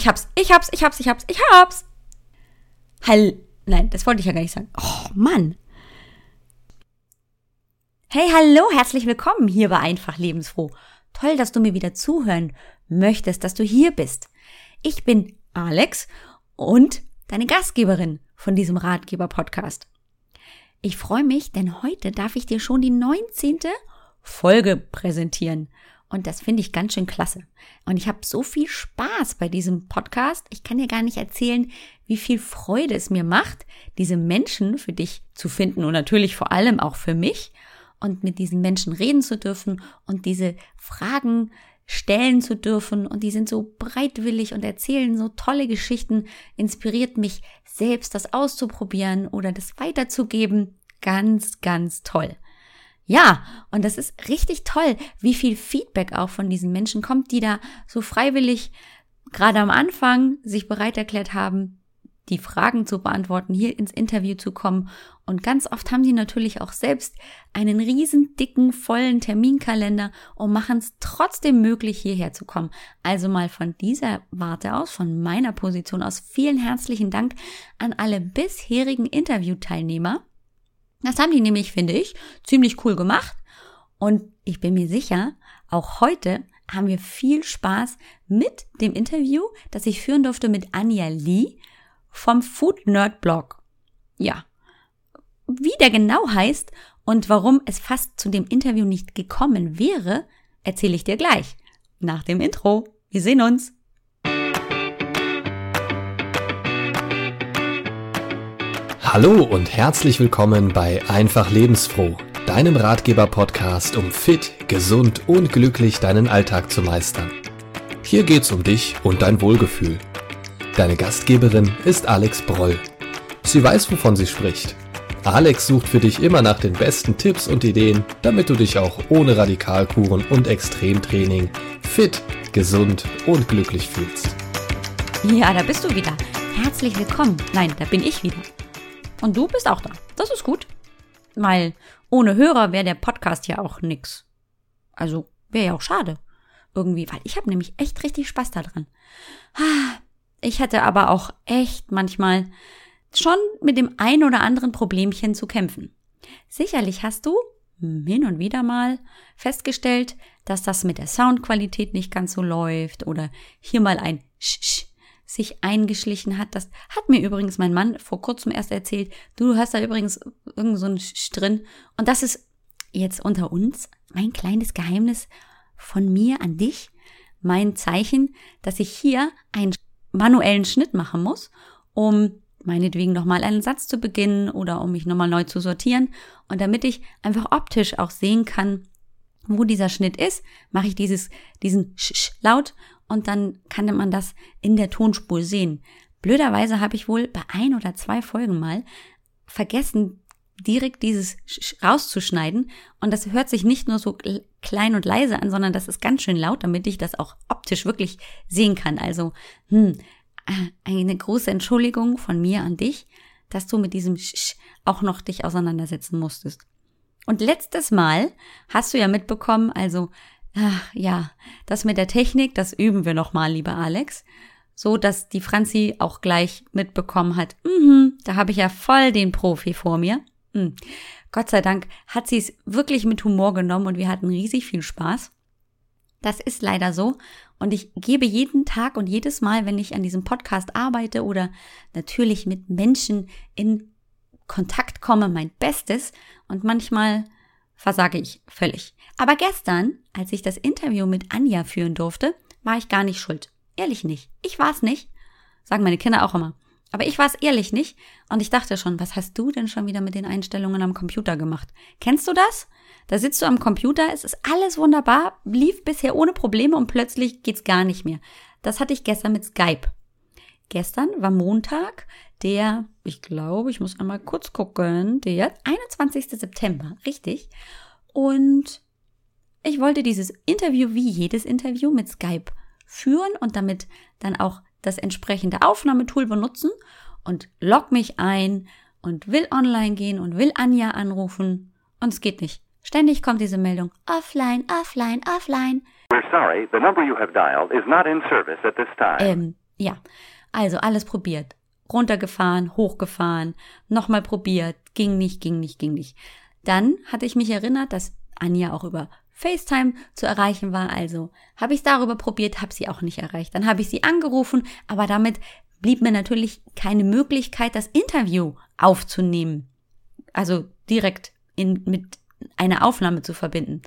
ich hab's, ich hab's, ich hab's, ich hab's, ich hab's. Hall, nein, das wollte ich ja gar nicht sagen. Oh, Mann. Hey, hallo, herzlich willkommen hier bei Einfach Lebensfroh. Toll, dass du mir wieder zuhören möchtest, dass du hier bist. Ich bin Alex und deine Gastgeberin von diesem Ratgeber-Podcast. Ich freue mich, denn heute darf ich dir schon die 19. Folge präsentieren. Und das finde ich ganz schön klasse. Und ich habe so viel Spaß bei diesem Podcast. Ich kann dir gar nicht erzählen, wie viel Freude es mir macht, diese Menschen für dich zu finden und natürlich vor allem auch für mich und mit diesen Menschen reden zu dürfen und diese Fragen stellen zu dürfen und die sind so bereitwillig und erzählen so tolle Geschichten, inspiriert mich selbst das auszuprobieren oder das weiterzugeben. Ganz, ganz toll. Ja, und das ist richtig toll, wie viel Feedback auch von diesen Menschen kommt, die da so freiwillig gerade am Anfang sich bereit erklärt haben, die Fragen zu beantworten, hier ins Interview zu kommen. Und ganz oft haben sie natürlich auch selbst einen riesen dicken, vollen Terminkalender und machen es trotzdem möglich, hierher zu kommen. Also mal von dieser Warte aus, von meiner Position aus, vielen herzlichen Dank an alle bisherigen Interviewteilnehmer das haben die nämlich, finde ich, ziemlich cool gemacht. Und ich bin mir sicher, auch heute haben wir viel Spaß mit dem Interview, das ich führen durfte mit Anja Lee vom Food Nerd Blog. Ja. Wie der genau heißt und warum es fast zu dem Interview nicht gekommen wäre, erzähle ich dir gleich. Nach dem Intro. Wir sehen uns. Hallo und herzlich willkommen bei Einfach Lebensfroh, deinem Ratgeber-Podcast, um fit, gesund und glücklich deinen Alltag zu meistern. Hier geht's um dich und dein Wohlgefühl. Deine Gastgeberin ist Alex Broll. Sie weiß, wovon sie spricht. Alex sucht für dich immer nach den besten Tipps und Ideen, damit du dich auch ohne Radikalkuren und Extremtraining fit, gesund und glücklich fühlst. Ja, da bist du wieder. Herzlich willkommen. Nein, da bin ich wieder. Und du bist auch da. Das ist gut. Weil ohne Hörer wäre der Podcast ja auch nix. Also wäre ja auch schade. Irgendwie, weil ich habe nämlich echt richtig Spaß daran. Ich hätte aber auch echt manchmal schon mit dem ein oder anderen Problemchen zu kämpfen. Sicherlich hast du hin und wieder mal festgestellt, dass das mit der Soundqualität nicht ganz so läuft oder hier mal ein Sch sich eingeschlichen hat. Das hat mir übrigens mein Mann vor kurzem erst erzählt. Du hast da übrigens irgend so ein Sch drin. Und das ist jetzt unter uns mein kleines Geheimnis von mir an dich. Mein Zeichen, dass ich hier einen manuellen Schnitt machen muss, um meinetwegen nochmal einen Satz zu beginnen oder um mich nochmal neu zu sortieren. Und damit ich einfach optisch auch sehen kann, wo dieser Schnitt ist, mache ich dieses, diesen Sch laut und dann kann man das in der Tonspur sehen. Blöderweise habe ich wohl bei ein oder zwei Folgen mal vergessen, direkt dieses rauszuschneiden. Und das hört sich nicht nur so klein und leise an, sondern das ist ganz schön laut, damit ich das auch optisch wirklich sehen kann. Also, hm, äh, eine große Entschuldigung von mir an dich, dass du mit diesem Sch auch noch dich auseinandersetzen musstest. Und letztes Mal hast du ja mitbekommen, also Ach, ja, das mit der Technik, das üben wir nochmal, lieber Alex. So, dass die Franzi auch gleich mitbekommen hat, mhm, da habe ich ja voll den Profi vor mir. Mhm. Gott sei Dank hat sie es wirklich mit Humor genommen und wir hatten riesig viel Spaß. Das ist leider so. Und ich gebe jeden Tag und jedes Mal, wenn ich an diesem Podcast arbeite oder natürlich mit Menschen in Kontakt komme, mein Bestes. Und manchmal versage ich völlig. Aber gestern, als ich das Interview mit Anja führen durfte, war ich gar nicht schuld. Ehrlich nicht. Ich war es nicht. Sagen meine Kinder auch immer. Aber ich war es ehrlich nicht. Und ich dachte schon, was hast du denn schon wieder mit den Einstellungen am Computer gemacht? Kennst du das? Da sitzt du am Computer, es ist alles wunderbar, lief bisher ohne Probleme und plötzlich geht's gar nicht mehr. Das hatte ich gestern mit Skype. Gestern war Montag, der, ich glaube, ich muss einmal kurz gucken, der 21. September, richtig. Und ich wollte dieses Interview wie jedes Interview mit Skype führen und damit dann auch das entsprechende Aufnahmetool benutzen und log mich ein und will online gehen und will Anja anrufen und es geht nicht. Ständig kommt diese Meldung offline, offline, offline. We're sorry, the number you have dialed is not in service at this time. Ähm, Ja, also alles probiert. Runtergefahren, hochgefahren, nochmal probiert, ging nicht, ging nicht, ging nicht. Dann hatte ich mich erinnert, dass Anja auch über FaceTime zu erreichen war, also habe ich darüber probiert, habe sie auch nicht erreicht. Dann habe ich sie angerufen, aber damit blieb mir natürlich keine Möglichkeit, das Interview aufzunehmen. Also direkt in, mit einer Aufnahme zu verbinden.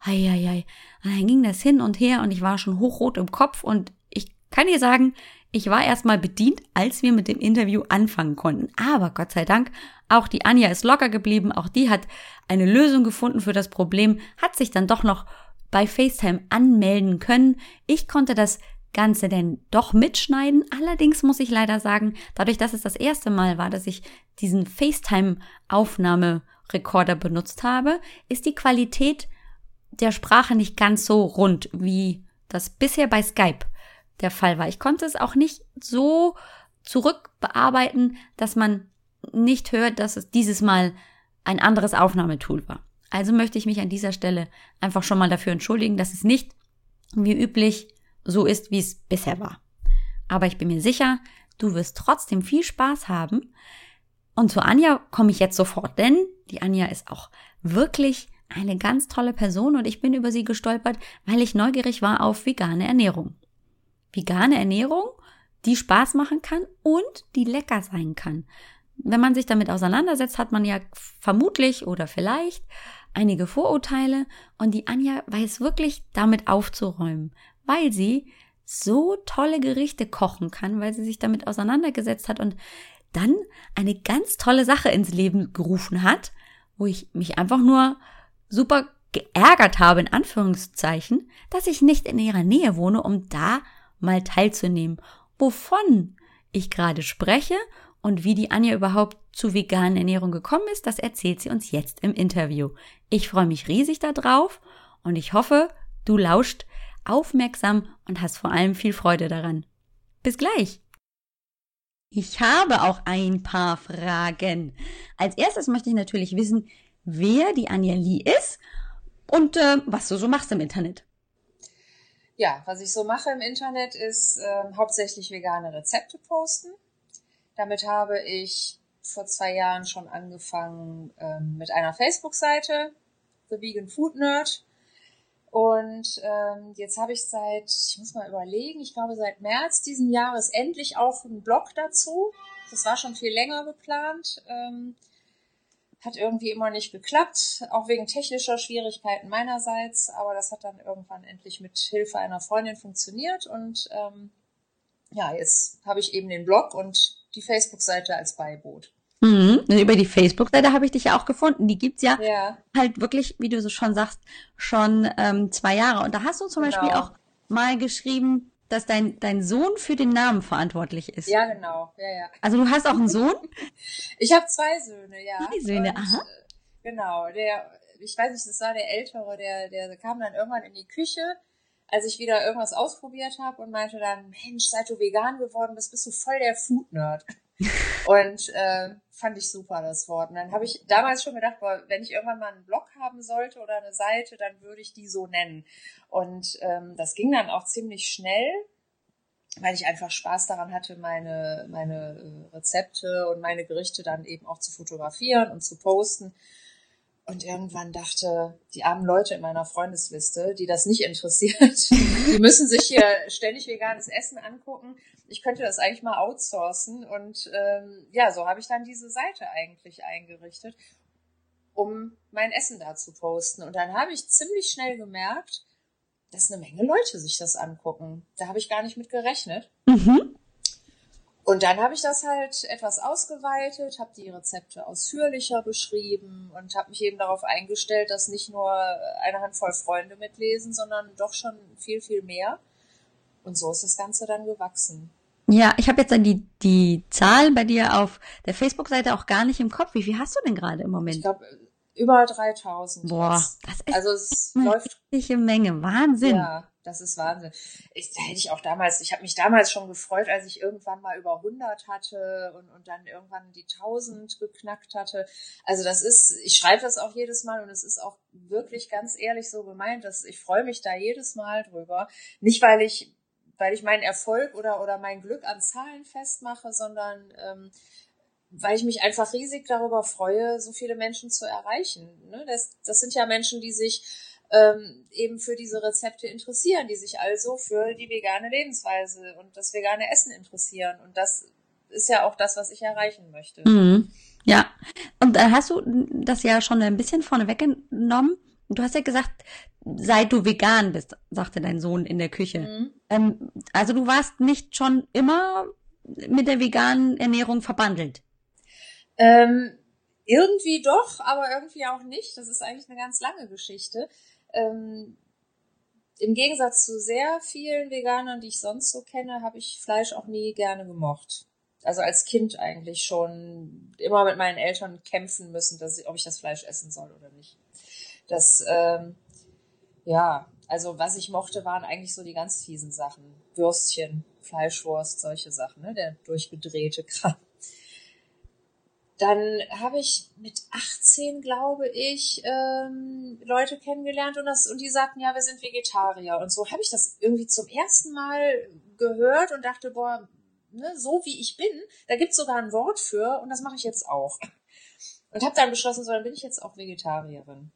Eieiei. Dann ging das hin und her und ich war schon hochrot im Kopf und ich kann dir sagen, ich war erstmal bedient, als wir mit dem Interview anfangen konnten. Aber Gott sei Dank, auch die Anja ist locker geblieben, auch die hat eine Lösung gefunden für das Problem, hat sich dann doch noch bei FaceTime anmelden können. Ich konnte das Ganze denn doch mitschneiden. Allerdings muss ich leider sagen, dadurch, dass es das erste Mal war, dass ich diesen FaceTime-Aufnahmerekorder benutzt habe, ist die Qualität der Sprache nicht ganz so rund, wie das bisher bei Skype der Fall war. Ich konnte es auch nicht so zurückbearbeiten, dass man nicht hört, dass es dieses Mal ein anderes Aufnahmetool war. Also möchte ich mich an dieser Stelle einfach schon mal dafür entschuldigen, dass es nicht wie üblich so ist, wie es bisher war. Aber ich bin mir sicher, du wirst trotzdem viel Spaß haben. Und zu Anja komme ich jetzt sofort, denn die Anja ist auch wirklich eine ganz tolle Person und ich bin über sie gestolpert, weil ich neugierig war auf vegane Ernährung. Vegane Ernährung, die Spaß machen kann und die lecker sein kann. Wenn man sich damit auseinandersetzt, hat man ja vermutlich oder vielleicht einige Vorurteile und die Anja weiß wirklich damit aufzuräumen, weil sie so tolle Gerichte kochen kann, weil sie sich damit auseinandergesetzt hat und dann eine ganz tolle Sache ins Leben gerufen hat, wo ich mich einfach nur super geärgert habe, in Anführungszeichen, dass ich nicht in ihrer Nähe wohne, um da mal teilzunehmen, wovon ich gerade spreche und wie die Anja überhaupt zu veganen Ernährung gekommen ist, das erzählt sie uns jetzt im Interview. Ich freue mich riesig darauf und ich hoffe, du lauscht aufmerksam und hast vor allem viel Freude daran. Bis gleich! Ich habe auch ein paar Fragen. Als erstes möchte ich natürlich wissen, wer die Anja Lee ist und äh, was du so machst im Internet. Ja, was ich so mache im Internet ist äh, hauptsächlich vegane Rezepte posten. Damit habe ich vor zwei Jahren schon angefangen ähm, mit einer Facebook-Seite, The Vegan Food Nerd. Und ähm, jetzt habe ich seit, ich muss mal überlegen, ich glaube seit März diesen Jahres endlich auch einen Blog dazu. Das war schon viel länger geplant. Ähm, hat irgendwie immer nicht geklappt, auch wegen technischer Schwierigkeiten meinerseits, aber das hat dann irgendwann endlich mit Hilfe einer Freundin funktioniert und ähm, ja, jetzt habe ich eben den Blog und die Facebook-Seite als Beiboot. Mhm. Über die Facebook-Seite habe ich dich ja auch gefunden. Die gibt's ja, ja, halt wirklich, wie du so schon sagst, schon ähm, zwei Jahre. Und da hast du zum genau. Beispiel auch mal geschrieben, dass dein, dein Sohn für den Namen verantwortlich ist. Ja, genau. Ja, ja. Also du hast auch einen Sohn? ich habe zwei Söhne, ja. Zwei Söhne, Und, aha. Äh, genau, der, ich weiß nicht, das war der Ältere, der, der kam dann irgendwann in die Küche, als ich wieder irgendwas ausprobiert habe und meinte dann, Mensch, seit du vegan geworden bist, bist du voll der Food-Nerd. Und äh, fand ich super, das Wort. Und dann habe ich damals schon gedacht, boah, wenn ich irgendwann mal einen Blog haben sollte oder eine Seite, dann würde ich die so nennen. Und ähm, das ging dann auch ziemlich schnell, weil ich einfach Spaß daran hatte, meine, meine äh, Rezepte und meine Gerichte dann eben auch zu fotografieren und zu posten und irgendwann dachte, die armen Leute in meiner Freundesliste, die das nicht interessiert, die müssen sich hier ständig veganes Essen angucken. Ich könnte das eigentlich mal outsourcen. Und ähm, ja, so habe ich dann diese Seite eigentlich eingerichtet, um mein Essen da zu posten. Und dann habe ich ziemlich schnell gemerkt, dass eine Menge Leute sich das angucken. Da habe ich gar nicht mit gerechnet. Mhm. Und dann habe ich das halt etwas ausgeweitet, habe die Rezepte ausführlicher beschrieben und habe mich eben darauf eingestellt, dass nicht nur eine Handvoll Freunde mitlesen, sondern doch schon viel, viel mehr. Und so ist das Ganze dann gewachsen. Ja, ich habe jetzt dann die, die Zahl bei dir auf der Facebook-Seite auch gar nicht im Kopf. Wie viel hast du denn gerade im Moment? Ich glaube, über 3000. Boah, das ist also es eine läuft Menge. Wahnsinn. Ja, das ist Wahnsinn. Ich, da hätte ich auch damals, ich habe mich damals schon gefreut, als ich irgendwann mal über 100 hatte und, und dann irgendwann die 1000 geknackt hatte. Also das ist, ich schreibe das auch jedes Mal und es ist auch wirklich ganz ehrlich so gemeint, dass ich freue mich da jedes Mal drüber. Nicht, weil ich weil ich meinen Erfolg oder, oder mein Glück an Zahlen festmache, sondern ähm, weil ich mich einfach riesig darüber freue, so viele Menschen zu erreichen. Ne? Das, das sind ja Menschen, die sich ähm, eben für diese Rezepte interessieren, die sich also für die vegane Lebensweise und das vegane Essen interessieren. Und das ist ja auch das, was ich erreichen möchte. Mhm. Ja, und da hast du das ja schon ein bisschen vorne weggenommen. Du hast ja gesagt, seit du vegan bist, sagte dein Sohn in der Küche. Mhm. Ähm, also du warst nicht schon immer mit der veganen Ernährung verbandelt. Ähm, irgendwie doch, aber irgendwie auch nicht. Das ist eigentlich eine ganz lange Geschichte. Ähm, Im Gegensatz zu sehr vielen Veganern, die ich sonst so kenne, habe ich Fleisch auch nie gerne gemocht. Also als Kind eigentlich schon immer mit meinen Eltern kämpfen müssen, dass ich, ob ich das Fleisch essen soll oder nicht. Das, ähm, ja, also was ich mochte, waren eigentlich so die ganz fiesen Sachen. Würstchen, Fleischwurst, solche Sachen, ne? der durchgedrehte Kram dann habe ich mit 18, glaube ich, ähm, Leute kennengelernt und das und die sagten, ja, wir sind Vegetarier und so habe ich das irgendwie zum ersten Mal gehört und dachte, boah, ne, so wie ich bin, da gibt's sogar ein Wort für und das mache ich jetzt auch. Und habe dann beschlossen, so dann bin ich jetzt auch Vegetarierin.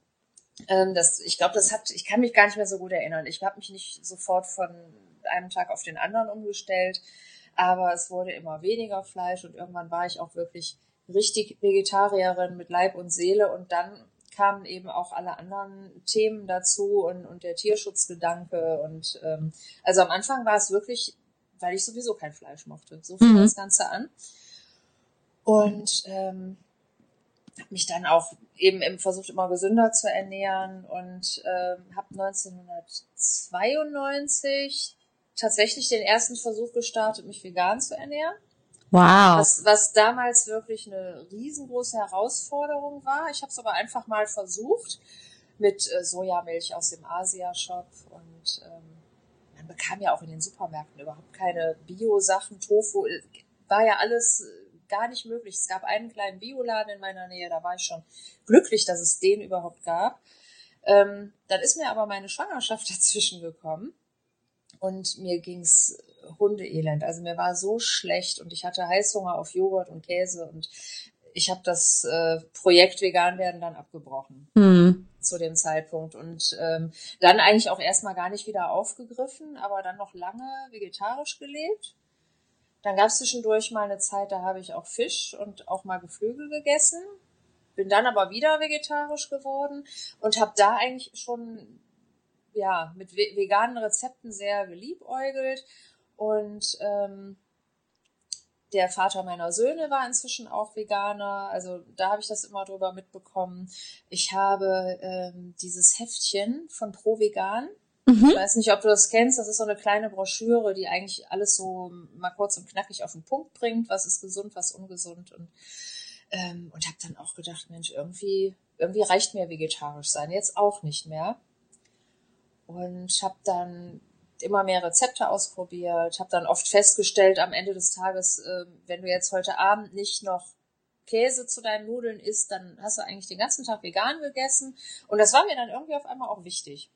Ähm, das, ich glaube, das hat, ich kann mich gar nicht mehr so gut erinnern. Ich habe mich nicht sofort von einem Tag auf den anderen umgestellt, aber es wurde immer weniger Fleisch und irgendwann war ich auch wirklich richtig Vegetarierin mit Leib und Seele und dann kamen eben auch alle anderen Themen dazu und, und der Tierschutzgedanke und ähm, also am Anfang war es wirklich, weil ich sowieso kein Fleisch mochte. So fing mhm. das Ganze an. Und ähm, habe mich dann auch eben, eben versucht, immer gesünder zu ernähren und ähm, habe 1992 tatsächlich den ersten Versuch gestartet, mich vegan zu ernähren. Wow. Was, was damals wirklich eine riesengroße Herausforderung war. Ich habe es aber einfach mal versucht mit äh, Sojamilch aus dem Asia-Shop und ähm, man bekam ja auch in den Supermärkten überhaupt keine Bio-Sachen, Tofu, äh, war ja alles äh, gar nicht möglich. Es gab einen kleinen Bioladen in meiner Nähe, da war ich schon glücklich, dass es den überhaupt gab. Ähm, dann ist mir aber meine Schwangerschaft dazwischen gekommen und mir ging's Hundeelend. Also mir war so schlecht und ich hatte Heißhunger auf Joghurt und Käse und ich habe das äh, Projekt vegan werden dann abgebrochen mhm. zu dem Zeitpunkt und ähm, dann eigentlich auch erstmal gar nicht wieder aufgegriffen, aber dann noch lange vegetarisch gelebt. Dann gab es zwischendurch mal eine Zeit, da habe ich auch Fisch und auch mal Geflügel gegessen. Bin dann aber wieder vegetarisch geworden und habe da eigentlich schon ja mit veganen Rezepten sehr geliebäugelt und ähm, der Vater meiner Söhne war inzwischen auch Veganer. Also da habe ich das immer drüber mitbekommen. Ich habe ähm, dieses Heftchen von Pro Vegan. Mhm. Ich weiß nicht, ob du das kennst. Das ist so eine kleine Broschüre, die eigentlich alles so mal kurz und knackig auf den Punkt bringt. Was ist gesund, was ungesund. Und, ähm, und habe dann auch gedacht, Mensch, irgendwie, irgendwie reicht mir vegetarisch sein. Jetzt auch nicht mehr. Und habe dann immer mehr Rezepte ausprobiert, habe dann oft festgestellt am Ende des Tages, äh, wenn du jetzt heute Abend nicht noch Käse zu deinen Nudeln isst, dann hast du eigentlich den ganzen Tag vegan gegessen. Und das war mir dann irgendwie auf einmal auch wichtig.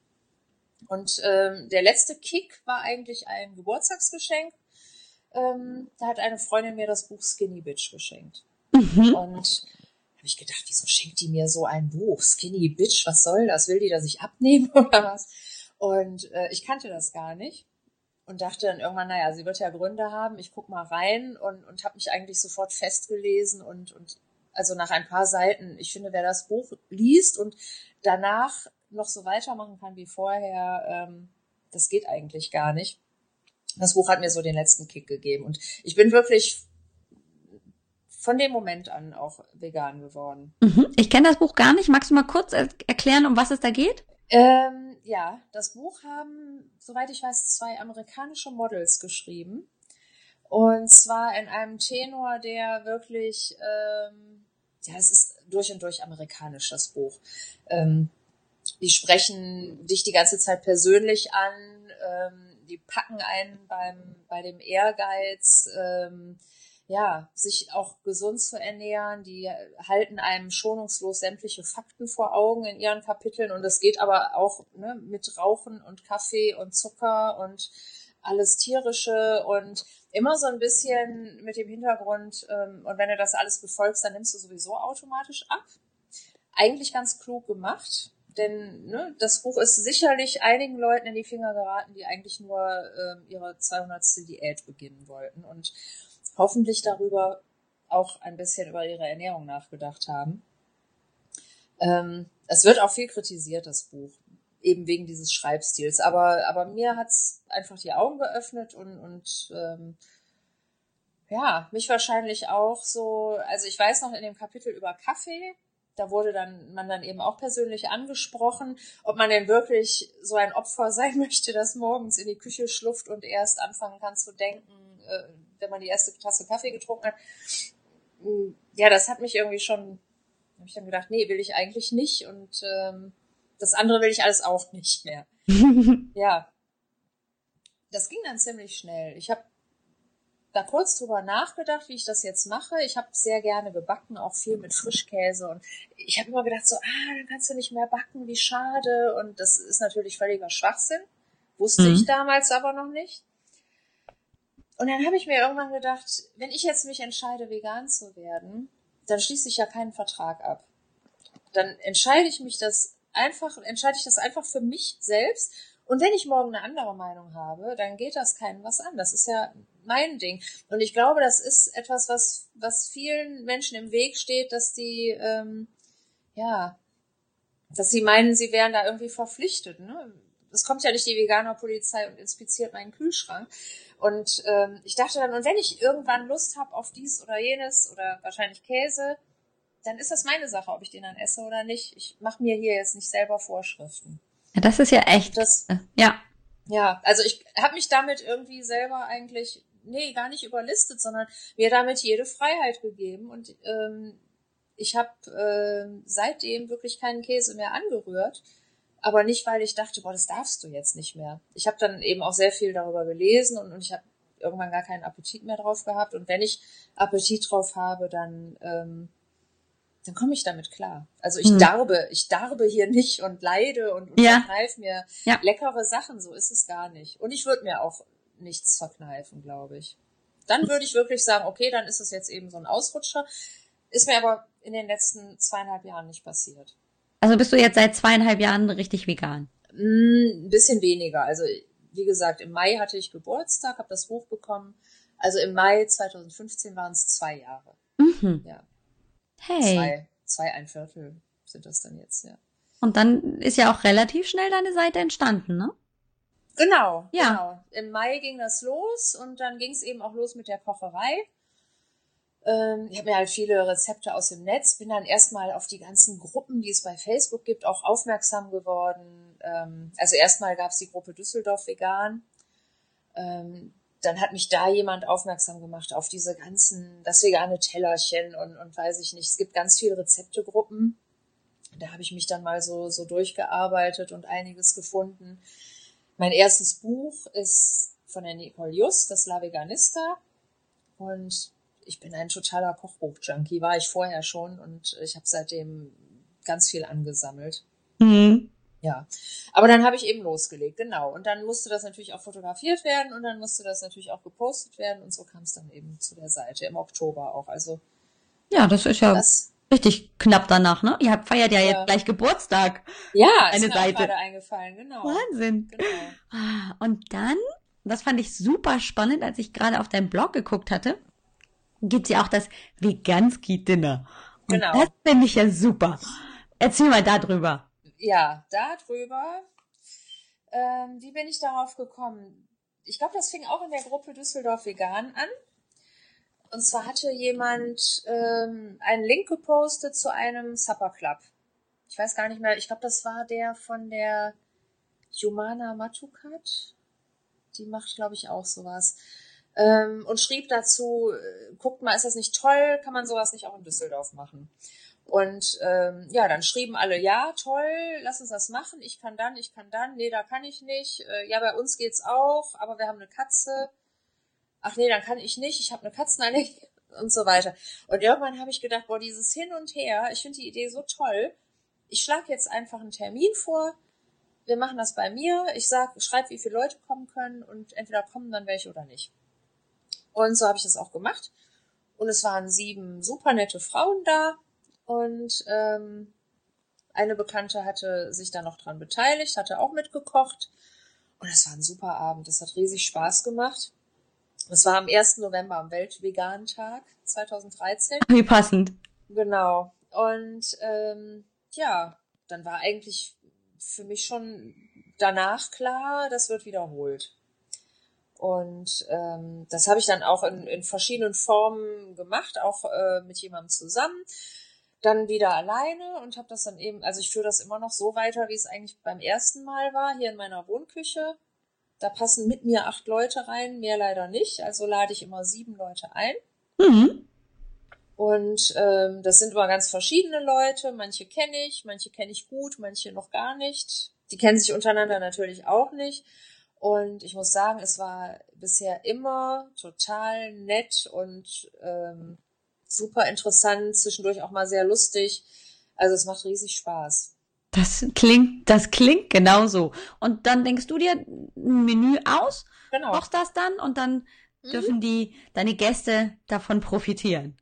Und ähm, der letzte Kick war eigentlich ein Geburtstagsgeschenk. Ähm, da hat eine Freundin mir das Buch Skinny Bitch geschenkt. Mhm. Und habe ich gedacht, wieso schenkt die mir so ein Buch? Skinny Bitch, was soll das? Will die, dass ich abnehme oder was? Und äh, ich kannte das gar nicht und dachte dann irgendwann, naja, sie wird ja Gründe haben, ich guck mal rein und, und habe mich eigentlich sofort festgelesen und, und also nach ein paar Seiten, ich finde, wer das Buch liest und danach noch so weitermachen kann wie vorher, ähm, das geht eigentlich gar nicht. Das Buch hat mir so den letzten Kick gegeben und ich bin wirklich von dem Moment an auch vegan geworden. Mhm. Ich kenne das Buch gar nicht. Magst du mal kurz erklären, um was es da geht? Ähm, ja, das Buch haben, soweit ich weiß, zwei amerikanische Models geschrieben. Und zwar in einem Tenor, der wirklich, ähm, ja, es ist durch und durch amerikanisch, das Buch. Ähm, die sprechen dich die ganze Zeit persönlich an, ähm, die packen einen beim, bei dem Ehrgeiz, ähm, ja, sich auch gesund zu ernähren. Die halten einem schonungslos sämtliche Fakten vor Augen in ihren Kapiteln und es geht aber auch ne, mit Rauchen und Kaffee und Zucker und alles tierische und immer so ein bisschen mit dem Hintergrund, ähm, und wenn du das alles befolgst, dann nimmst du sowieso automatisch ab. Eigentlich ganz klug gemacht, denn ne, das Buch ist sicherlich einigen Leuten in die Finger geraten, die eigentlich nur ähm, ihre 200. Diät beginnen wollten und hoffentlich darüber auch ein bisschen über ihre Ernährung nachgedacht haben. Ähm, es wird auch viel kritisiert, das Buch, eben wegen dieses Schreibstils. Aber, aber mir hat's einfach die Augen geöffnet und, und ähm, ja, mich wahrscheinlich auch so, also ich weiß noch in dem Kapitel über Kaffee, da wurde dann man dann eben auch persönlich angesprochen, ob man denn wirklich so ein Opfer sein möchte, das morgens in die Küche schlupft und erst anfangen kann zu denken, äh, wenn man die erste Tasse Kaffee getrunken hat. Ja, das hat mich irgendwie schon habe ich dann gedacht, nee, will ich eigentlich nicht und ähm, das andere will ich alles auch nicht mehr. ja. Das ging dann ziemlich schnell. Ich habe da kurz drüber nachgedacht, wie ich das jetzt mache. Ich habe sehr gerne gebacken, auch viel mit Frischkäse. Und ich habe immer gedacht, so, ah, dann kannst du nicht mehr backen, wie schade. Und das ist natürlich völliger Schwachsinn. Wusste mhm. ich damals aber noch nicht. Und dann habe ich mir irgendwann gedacht, wenn ich jetzt mich entscheide, vegan zu werden, dann schließe ich ja keinen Vertrag ab. Dann entscheide ich mich das einfach, entscheide ich das einfach für mich selbst. Und wenn ich morgen eine andere Meinung habe, dann geht das keinem was an. Das ist ja mein Ding. Und ich glaube, das ist etwas, was, was vielen Menschen im Weg steht, dass die, ähm, ja, dass sie meinen, sie wären da irgendwie verpflichtet. Ne? Es kommt ja nicht die Veganer-Polizei und inspiziert meinen Kühlschrank. Und ähm, ich dachte dann, und wenn ich irgendwann Lust habe auf dies oder jenes oder wahrscheinlich Käse, dann ist das meine Sache, ob ich den dann esse oder nicht. Ich mache mir hier jetzt nicht selber Vorschriften. Ja, das ist ja echt. Das, äh, ja. Ja, also ich habe mich damit irgendwie selber eigentlich, nee, gar nicht überlistet, sondern mir damit jede Freiheit gegeben. Und ähm, ich habe äh, seitdem wirklich keinen Käse mehr angerührt aber nicht, weil ich dachte, boah, das darfst du jetzt nicht mehr. Ich habe dann eben auch sehr viel darüber gelesen und, und ich habe irgendwann gar keinen Appetit mehr drauf gehabt. Und wenn ich Appetit drauf habe, dann, ähm, dann komme ich damit klar. Also ich hm. darbe, ich darbe hier nicht und leide und, und ja. verkneif mir ja. leckere Sachen, so ist es gar nicht. Und ich würde mir auch nichts verkneifen, glaube ich. Dann würde ich wirklich sagen, okay, dann ist es jetzt eben so ein Ausrutscher. Ist mir aber in den letzten zweieinhalb Jahren nicht passiert. Also bist du jetzt seit zweieinhalb Jahren richtig vegan? Mm, ein bisschen weniger. Also wie gesagt, im Mai hatte ich Geburtstag, habe das Buch bekommen. Also im Mai 2015 waren es zwei Jahre. Mhm. Ja. Hey. Zwei, zwei, ein Viertel sind das dann jetzt, ja. Und dann ist ja auch relativ schnell deine Seite entstanden, ne? Genau, ja. genau. Im Mai ging das los und dann ging es eben auch los mit der Kocherei. Ähm, ich habe mir halt viele Rezepte aus dem Netz, bin dann erstmal auf die ganzen Gruppen, die es bei Facebook gibt, auch aufmerksam geworden. Ähm, also erstmal gab es die Gruppe Düsseldorf Vegan. Ähm, dann hat mich da jemand aufmerksam gemacht auf diese ganzen, das vegane Tellerchen und, und weiß ich nicht. Es gibt ganz viele Rezeptegruppen. Da habe ich mich dann mal so, so durchgearbeitet und einiges gefunden. Mein erstes Buch ist von der Nicole Just, das La Veganista. Und ich bin ein totaler Kochbuch-Junkie, war ich vorher schon und ich habe seitdem ganz viel angesammelt. Mhm. Ja, aber dann habe ich eben losgelegt, genau. Und dann musste das natürlich auch fotografiert werden und dann musste das natürlich auch gepostet werden und so kam es dann eben zu der Seite im Oktober auch. Also ja, das ist ja das, richtig knapp danach, ne? Ihr habt feiert ja, ja. jetzt gleich Geburtstag. Ja, eine ist mir Seite. gerade eingefallen, genau. Wahnsinn. Genau. Ah, und dann, das fand ich super spannend, als ich gerade auf deinem Blog geguckt hatte gibt ja auch das Veganski-Dinner. Und genau. das finde ich ja super. Erzähl mal darüber. Ja, darüber. Ähm, wie bin ich darauf gekommen? Ich glaube, das fing auch in der Gruppe Düsseldorf Vegan an. Und zwar hatte jemand ähm, einen Link gepostet zu einem Supper Club. Ich weiß gar nicht mehr, ich glaube, das war der von der Humana Matukat. Die macht, glaube ich, auch sowas ähm, und schrieb dazu, äh, guckt mal, ist das nicht toll, kann man sowas nicht auch in Düsseldorf machen? Und ähm, ja, dann schrieben alle, ja, toll, lass uns das machen, ich kann dann, ich kann dann, nee, da kann ich nicht, äh, ja, bei uns geht's auch, aber wir haben eine Katze, ach nee, dann kann ich nicht, ich habe eine Katzenallergie und so weiter. Und irgendwann habe ich gedacht, boah, dieses Hin und Her, ich finde die Idee so toll, ich schlage jetzt einfach einen Termin vor, wir machen das bei mir. Ich sag, schreib, wie viele Leute kommen können und entweder kommen dann welche oder nicht. Und so habe ich das auch gemacht. Und es waren sieben super nette Frauen da. Und ähm, eine Bekannte hatte sich da noch dran beteiligt, hatte auch mitgekocht. Und es war ein super Abend. Es hat riesig Spaß gemacht. Es war am 1. November, am Weltvegan-Tag 2013. Wie passend. Genau. Und ähm, ja, dann war eigentlich für mich schon danach klar, das wird wiederholt. Und ähm, das habe ich dann auch in, in verschiedenen Formen gemacht, auch äh, mit jemandem zusammen, dann wieder alleine und habe das dann eben, also ich führe das immer noch so weiter, wie es eigentlich beim ersten Mal war, hier in meiner Wohnküche. Da passen mit mir acht Leute rein, mehr leider nicht. Also lade ich immer sieben Leute ein. Mhm. Und ähm, das sind immer ganz verschiedene Leute. Manche kenne ich, manche kenne ich gut, manche noch gar nicht. Die kennen sich untereinander natürlich auch nicht. Und ich muss sagen, es war bisher immer total nett und ähm, super interessant, zwischendurch auch mal sehr lustig. Also es macht riesig Spaß. Das klingt, das klingt genauso. Und dann denkst du dir ein Menü aus, Genau. kochst das dann und dann Mhm. dürfen die, deine Gäste davon profitieren.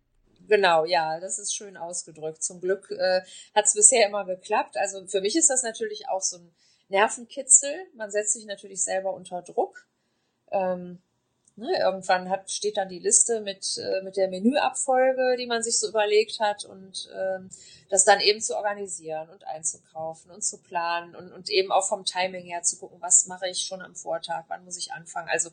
Genau, ja, das ist schön ausgedrückt. Zum Glück äh, hat es bisher immer geklappt. Also für mich ist das natürlich auch so ein Nervenkitzel. Man setzt sich natürlich selber unter Druck. Ähm, ne, irgendwann hat, steht dann die Liste mit, äh, mit der Menüabfolge, die man sich so überlegt hat und ähm, das dann eben zu organisieren und einzukaufen und zu planen und, und eben auch vom Timing her zu gucken, was mache ich schon am Vortag, wann muss ich anfangen. Also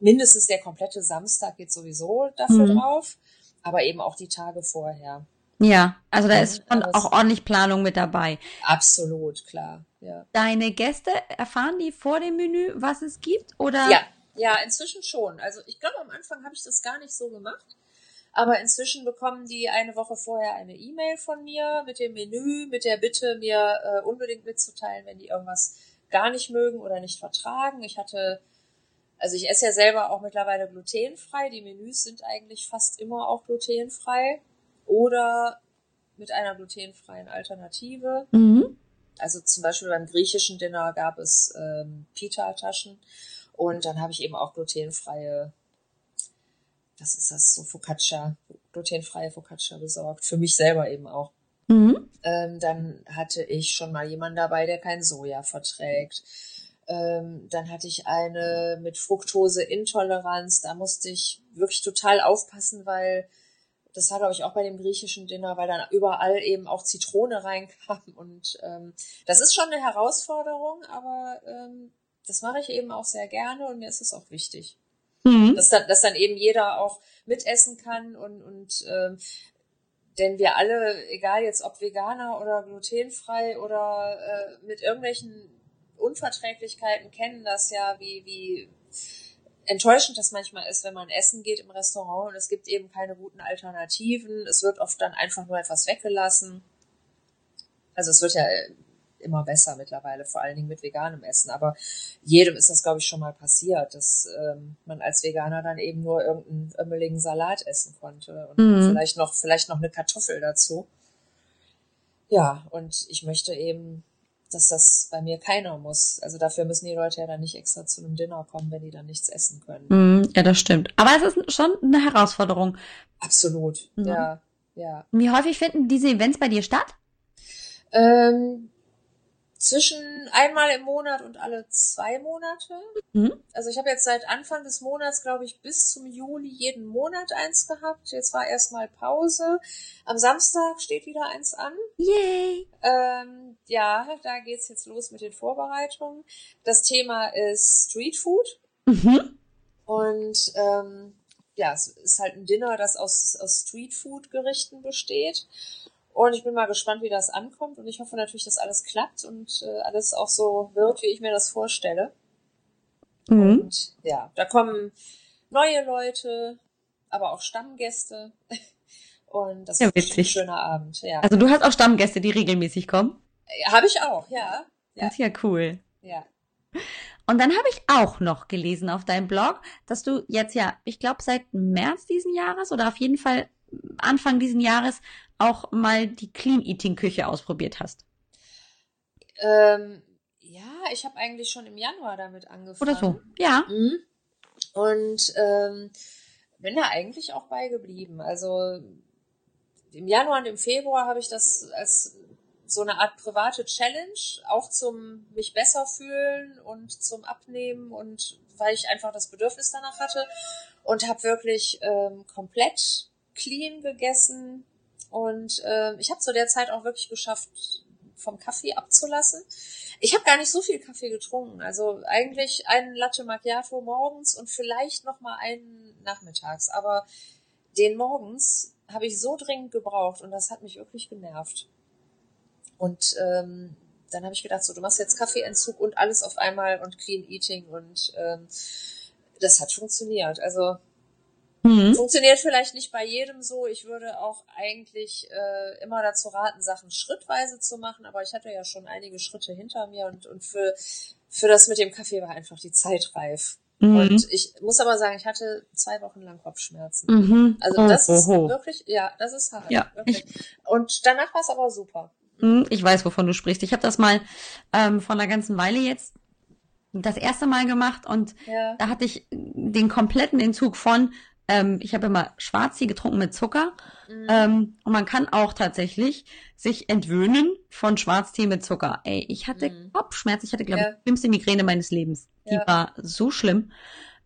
mindestens der komplette Samstag geht sowieso dafür Mhm. drauf, aber eben auch die Tage vorher. Ja, also da ist schon auch ordentlich Planung mit dabei. Absolut, klar. Ja. Deine Gäste, erfahren die vor dem Menü, was es gibt? Oder? Ja, ja, inzwischen schon. Also ich glaube, am Anfang habe ich das gar nicht so gemacht. Aber inzwischen bekommen die eine Woche vorher eine E-Mail von mir mit dem Menü, mit der Bitte, mir äh, unbedingt mitzuteilen, wenn die irgendwas gar nicht mögen oder nicht vertragen. Ich hatte, also ich esse ja selber auch mittlerweile glutenfrei. Die Menüs sind eigentlich fast immer auch glutenfrei oder mit einer glutenfreien Alternative. Mhm. Also zum Beispiel beim griechischen Dinner gab es ähm, Pita-Taschen und dann habe ich eben auch glutenfreie, was ist das, so Focaccia, glutenfreie Focaccia besorgt. Für mich selber eben auch. Mhm. Ähm, dann hatte ich schon mal jemanden dabei, der kein Soja verträgt. Ähm, dann hatte ich eine mit Fructoseintoleranz. Da musste ich wirklich total aufpassen, weil das war, glaube ich, auch bei dem griechischen Dinner, weil dann überall eben auch Zitrone reinkam. Und ähm, das ist schon eine Herausforderung, aber ähm, das mache ich eben auch sehr gerne und mir ist es auch wichtig Mhm. dass dann, dass dann eben jeder auch mitessen kann und, und ähm, denn wir alle, egal jetzt ob Veganer oder glutenfrei oder äh, mit irgendwelchen Unverträglichkeiten, kennen das ja, wie, wie enttäuschend das manchmal ist, wenn man essen geht im Restaurant und es gibt eben keine guten Alternativen. Es wird oft dann einfach nur etwas weggelassen. Also es wird ja immer besser mittlerweile, vor allen Dingen mit veganem Essen. Aber jedem ist das, glaube ich, schon mal passiert, dass ähm, man als Veganer dann eben nur irgendeinen ömmeligen Salat essen konnte und Mhm. vielleicht noch, vielleicht noch eine Kartoffel dazu. Ja, und ich möchte eben, dass das bei mir keiner muss. Also dafür müssen die Leute ja dann nicht extra zu einem Dinner kommen, wenn die dann nichts essen können. Mhm. Ja, das stimmt. Aber es ist schon eine Herausforderung. Absolut, Mhm. ja, ja. Wie häufig finden diese Events bei dir statt? Ähm, zwischen einmal im Monat und alle zwei Monate. Mhm. Also ich habe jetzt seit Anfang des Monats, glaube ich, bis zum Juli jeden Monat eins gehabt. Jetzt war erstmal Pause. Am Samstag steht wieder eins an. Yay! Ähm, ja, da geht's jetzt los mit den Vorbereitungen. Das Thema ist Street Food. Mhm. Und ähm, ja, es ist halt ein Dinner, das aus, aus Streetfood-Gerichten besteht. Und ich bin mal gespannt, wie das ankommt. Und ich hoffe natürlich, dass alles klappt und äh, alles auch so wird, wie ich mir das vorstelle. Mhm. Und ja, da kommen neue Leute, aber auch Stammgäste. Und das Ja, wird ein witzig. schöner Abend. Ja, Also du hast auch Stammgäste, die regelmäßig kommen. habe ich auch, ja. Ja. Das ist ja cool. Ja. Und dann habe ich auch noch gelesen auf deinem Blog, dass du jetzt ja, ich glaube seit März diesen Jahres oder auf jeden Fall Anfang diesen Jahres auch mal die Clean Eating Küche ausprobiert hast. Ähm, Ja, ich habe eigentlich schon im Januar damit angefangen. Oder so. Ja. Mhm. Und ähm, bin da eigentlich auch bei geblieben. Also im Januar und im Februar habe ich das als so eine Art private Challenge, auch zum mich besser fühlen und zum Abnehmen und weil ich einfach das Bedürfnis danach hatte und habe wirklich ähm, komplett clean gegessen und ähm, ich habe zu der Zeit auch wirklich geschafft, vom Kaffee abzulassen. Ich habe gar nicht so viel Kaffee getrunken, also eigentlich einen Latte Macchiato morgens und vielleicht noch mal einen nachmittags, aber den morgens habe ich so dringend gebraucht und das hat mich wirklich genervt. Und ähm, dann habe ich gedacht, so, du machst jetzt Kaffeeentzug und alles auf einmal und Clean Eating und ähm, das hat funktioniert. Also mhm. funktioniert vielleicht nicht bei jedem so. Ich würde auch eigentlich äh, immer dazu raten, Sachen schrittweise zu machen, aber ich hatte ja schon einige Schritte hinter mir und, und für, für das mit dem Kaffee war einfach die Zeit reif. Mhm. Und ich muss aber sagen, ich hatte zwei Wochen lang Kopfschmerzen. Mhm. Also das oh, oh, oh. ist wirklich, ja, das ist hart. Ja, wirklich. Und danach war es aber super. Hm, ich weiß, wovon du sprichst. Ich habe das mal ähm, vor einer ganzen Weile jetzt das erste Mal gemacht und ja. da hatte ich den kompletten Entzug von, ähm, ich habe immer Schwarztee getrunken mit Zucker mhm. ähm, und man kann auch tatsächlich sich entwöhnen von Schwarztee mit Zucker. Ey, ich hatte mhm. Kopfschmerz, ich hatte, glaube ich, ja. die schlimmste Migräne meines Lebens. Die ja. war so schlimm.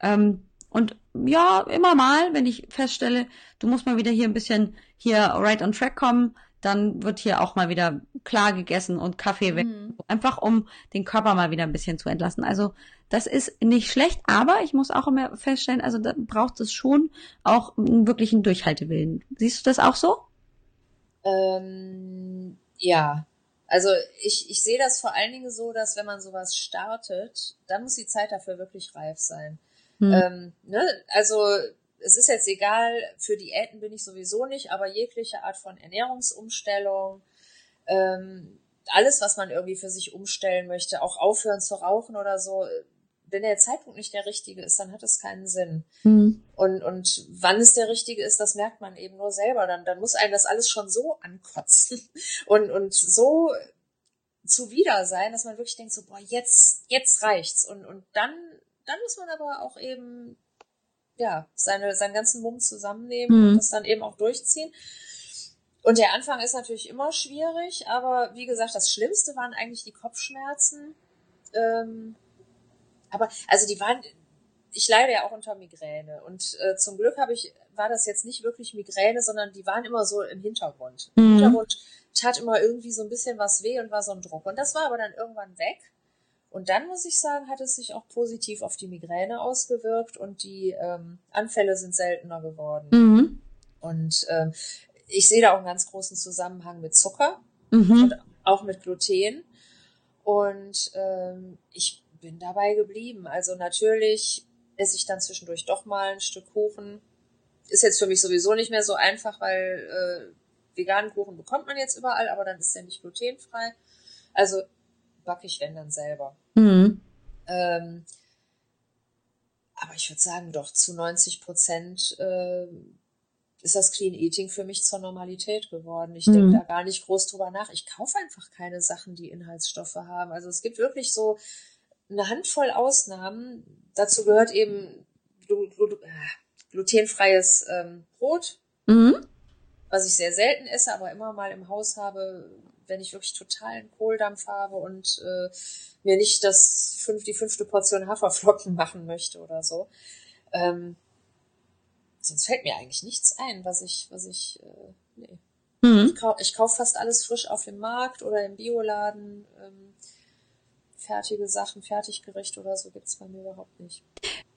Ähm, und ja, immer mal, wenn ich feststelle, du musst mal wieder hier ein bisschen hier right on track kommen, dann wird hier auch mal wieder klar gegessen und Kaffee weg. Mhm. Einfach um den Körper mal wieder ein bisschen zu entlassen. Also das ist nicht schlecht, aber ich muss auch immer feststellen, also da braucht es schon auch einen wirklichen Durchhaltewillen. Siehst du das auch so? Ähm, ja. Also ich, ich sehe das vor allen Dingen so, dass wenn man sowas startet, dann muss die Zeit dafür wirklich reif sein. Mhm. Ähm, ne? Also es ist jetzt egal, für Diäten bin ich sowieso nicht, aber jegliche Art von Ernährungsumstellung, ähm, alles, was man irgendwie für sich umstellen möchte, auch aufhören zu rauchen oder so, wenn der Zeitpunkt nicht der richtige ist, dann hat es keinen Sinn. Mhm. Und, und wann es der richtige ist, das merkt man eben nur selber. Dann, dann muss einem das alles schon so ankotzen und, und so zuwider sein, dass man wirklich denkt, so, boah, jetzt, jetzt reicht's. Und, und dann, dann muss man aber auch eben ja, seine, seinen ganzen Mumm zusammennehmen mhm. und das dann eben auch durchziehen. Und der Anfang ist natürlich immer schwierig, aber wie gesagt, das Schlimmste waren eigentlich die Kopfschmerzen. Ähm, aber also die waren, ich leide ja auch unter Migräne und äh, zum Glück habe ich war das jetzt nicht wirklich Migräne, sondern die waren immer so im Hintergrund. Mhm. Im Hintergrund tat immer irgendwie so ein bisschen was weh und war so ein Druck. Und das war aber dann irgendwann weg. Und dann muss ich sagen, hat es sich auch positiv auf die Migräne ausgewirkt und die ähm, Anfälle sind seltener geworden. Mhm. Und ähm, ich sehe da auch einen ganz großen Zusammenhang mit Zucker mhm. und auch mit Gluten. Und ähm, ich bin dabei geblieben. Also natürlich esse ich dann zwischendurch doch mal ein Stück Kuchen. Ist jetzt für mich sowieso nicht mehr so einfach, weil äh, veganen Kuchen bekommt man jetzt überall, aber dann ist der nicht glutenfrei. Also backe ich, wenn dann selber. Mhm. Ähm, aber ich würde sagen, doch zu 90 Prozent äh, ist das Clean Eating für mich zur Normalität geworden. Ich mhm. denke da gar nicht groß drüber nach. Ich kaufe einfach keine Sachen, die Inhaltsstoffe haben. Also es gibt wirklich so eine Handvoll Ausnahmen. Dazu gehört eben äh, glutenfreies ähm, Brot, mhm. was ich sehr selten esse, aber immer mal im Haus habe, wenn ich wirklich totalen Kohldampf habe und äh, mir nicht das fünf, die fünfte Portion Haferflocken machen möchte oder so. Ähm, sonst fällt mir eigentlich nichts ein, was ich, was ich, äh, nee. Mhm. Ich, kau ich kaufe fast alles frisch auf dem Markt oder im Bioladen. Ähm, fertige Sachen, Fertiggericht oder so gibt's bei mir überhaupt nicht.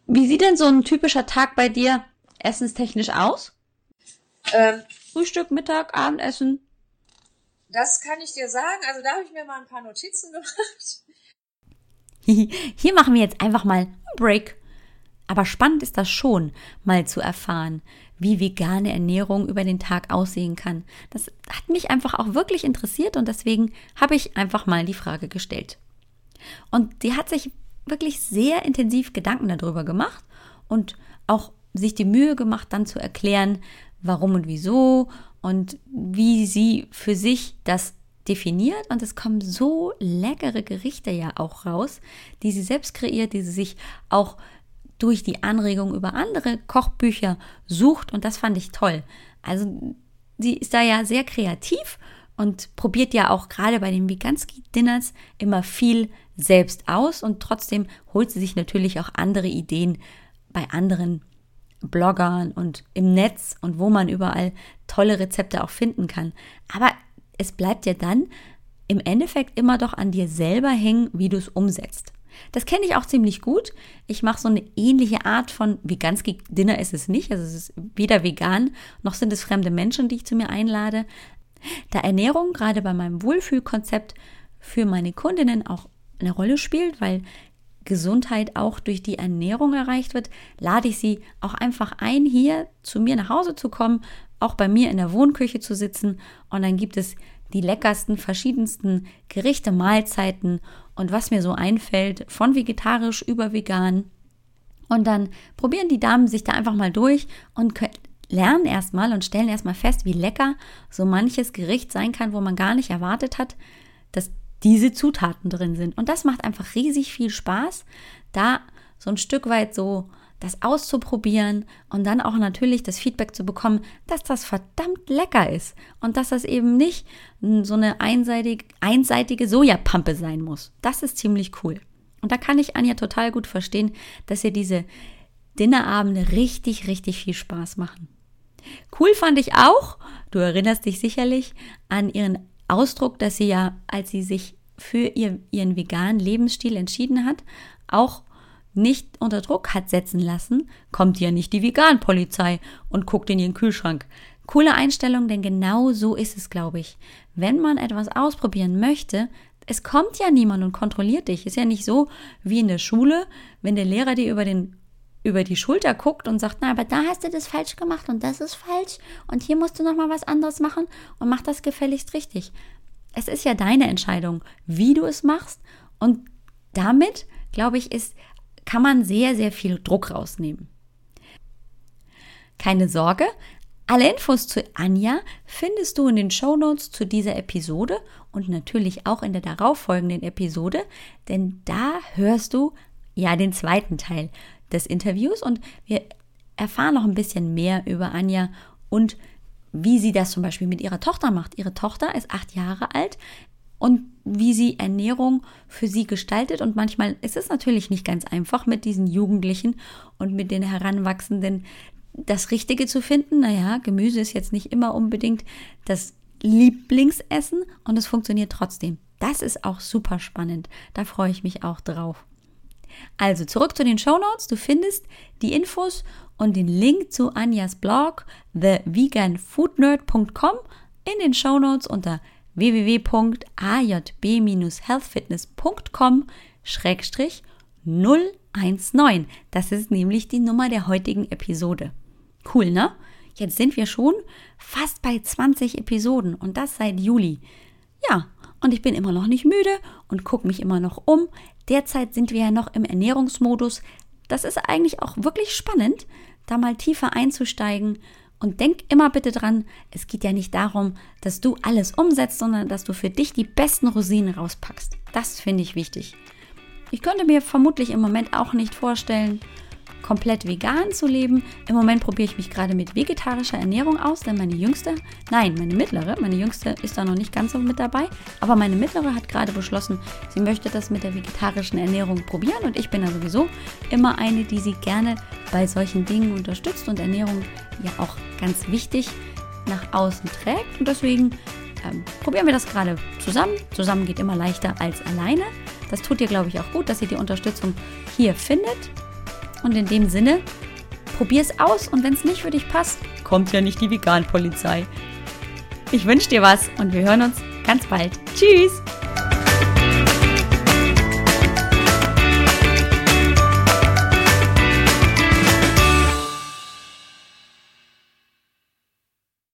Wie sieht denn so ein typischer Tag bei dir essenstechnisch aus? Ähm, Frühstück, Mittag, Abendessen? Das kann ich dir sagen. Also da habe ich mir mal ein paar Notizen gemacht. Hier machen wir jetzt einfach mal einen Break. Aber spannend ist das schon, mal zu erfahren, wie vegane Ernährung über den Tag aussehen kann. Das hat mich einfach auch wirklich interessiert und deswegen habe ich einfach mal die Frage gestellt. Und die hat sich wirklich sehr intensiv Gedanken darüber gemacht und auch sich die Mühe gemacht, dann zu erklären, warum und wieso und wie sie für sich das definiert und es kommen so leckere Gerichte ja auch raus, die sie selbst kreiert, die sie sich auch durch die Anregung über andere Kochbücher sucht und das fand ich toll. Also sie ist da ja sehr kreativ und probiert ja auch gerade bei den Veganski-Dinners immer viel selbst aus und trotzdem holt sie sich natürlich auch andere Ideen bei anderen Bloggern und im Netz und wo man überall tolle Rezepte auch finden kann. Aber es bleibt ja dann im Endeffekt immer doch an dir selber hängen, wie du es umsetzt. Das kenne ich auch ziemlich gut. Ich mache so eine ähnliche Art von Veganski Dinner ist es nicht. Also es ist weder vegan, noch sind es fremde Menschen, die ich zu mir einlade. Da Ernährung gerade bei meinem Wohlfühlkonzept für meine Kundinnen auch eine Rolle spielt, weil Gesundheit auch durch die Ernährung erreicht wird, lade ich sie auch einfach ein, hier zu mir nach Hause zu kommen, auch bei mir in der Wohnküche zu sitzen und dann gibt es die leckersten, verschiedensten Gerichte, Mahlzeiten und was mir so einfällt, von vegetarisch über vegan. Und dann probieren die Damen sich da einfach mal durch und lernen erstmal und stellen erstmal fest, wie lecker so manches Gericht sein kann, wo man gar nicht erwartet hat, dass diese Zutaten drin sind. Und das macht einfach riesig viel Spaß, da so ein Stück weit so das auszuprobieren und dann auch natürlich das Feedback zu bekommen, dass das verdammt lecker ist und dass das eben nicht so eine einseitig, einseitige Sojapampe sein muss. Das ist ziemlich cool. Und da kann ich Anja total gut verstehen, dass ihr diese Dinnerabende richtig, richtig viel Spaß machen. Cool fand ich auch, du erinnerst dich sicherlich an ihren Ausdruck, dass sie ja, als sie sich für ihr, ihren veganen Lebensstil entschieden hat, auch nicht unter Druck hat setzen lassen, kommt ja nicht die Veganpolizei und guckt in ihren Kühlschrank. Coole Einstellung, denn genau so ist es, glaube ich. Wenn man etwas ausprobieren möchte, es kommt ja niemand und kontrolliert dich. Ist ja nicht so wie in der Schule, wenn der Lehrer dir über den über die Schulter guckt und sagt, na, aber da hast du das falsch gemacht und das ist falsch und hier musst du noch mal was anderes machen und mach das gefälligst richtig. Es ist ja deine Entscheidung, wie du es machst und damit, glaube ich, ist kann man sehr, sehr viel Druck rausnehmen. Keine Sorge, alle Infos zu Anja findest du in den Show Notes zu dieser Episode und natürlich auch in der darauffolgenden Episode, denn da hörst du ja den zweiten Teil des Interviews und wir erfahren noch ein bisschen mehr über Anja und wie sie das zum Beispiel mit ihrer Tochter macht. Ihre Tochter ist acht Jahre alt, und wie sie Ernährung für sie gestaltet. Und manchmal ist es natürlich nicht ganz einfach mit diesen Jugendlichen und mit den Heranwachsenden das Richtige zu finden. Naja, Gemüse ist jetzt nicht immer unbedingt das Lieblingsessen und es funktioniert trotzdem. Das ist auch super spannend. Da freue ich mich auch drauf. Also zurück zu den Show Notes. Du findest die Infos und den Link zu Anjas Blog theveganfoodnerd.com in den Show Notes unter www.ajb-healthfitness.com 019. Das ist nämlich die Nummer der heutigen Episode. Cool, ne? Jetzt sind wir schon fast bei 20 Episoden und das seit Juli. Ja, und ich bin immer noch nicht müde und gucke mich immer noch um. Derzeit sind wir ja noch im Ernährungsmodus. Das ist eigentlich auch wirklich spannend, da mal tiefer einzusteigen und denk immer bitte dran, es geht ja nicht darum, dass du alles umsetzt, sondern dass du für dich die besten Rosinen rauspackst. Das finde ich wichtig. Ich könnte mir vermutlich im Moment auch nicht vorstellen, komplett vegan zu leben. Im Moment probiere ich mich gerade mit vegetarischer Ernährung aus, denn meine jüngste, nein, meine mittlere, meine jüngste ist da noch nicht ganz so mit dabei, aber meine mittlere hat gerade beschlossen, sie möchte das mit der vegetarischen Ernährung probieren und ich bin da sowieso immer eine, die sie gerne bei solchen Dingen unterstützt und Ernährung ja auch ganz wichtig nach außen trägt und deswegen ähm, probieren wir das gerade zusammen. Zusammen geht immer leichter als alleine. Das tut dir, glaube ich, auch gut, dass ihr die Unterstützung hier findet. Und in dem Sinne, probier es aus und wenn es nicht für dich passt, kommt ja nicht die Vegan-Polizei. Ich wünsche dir was und wir hören uns ganz bald. Tschüss!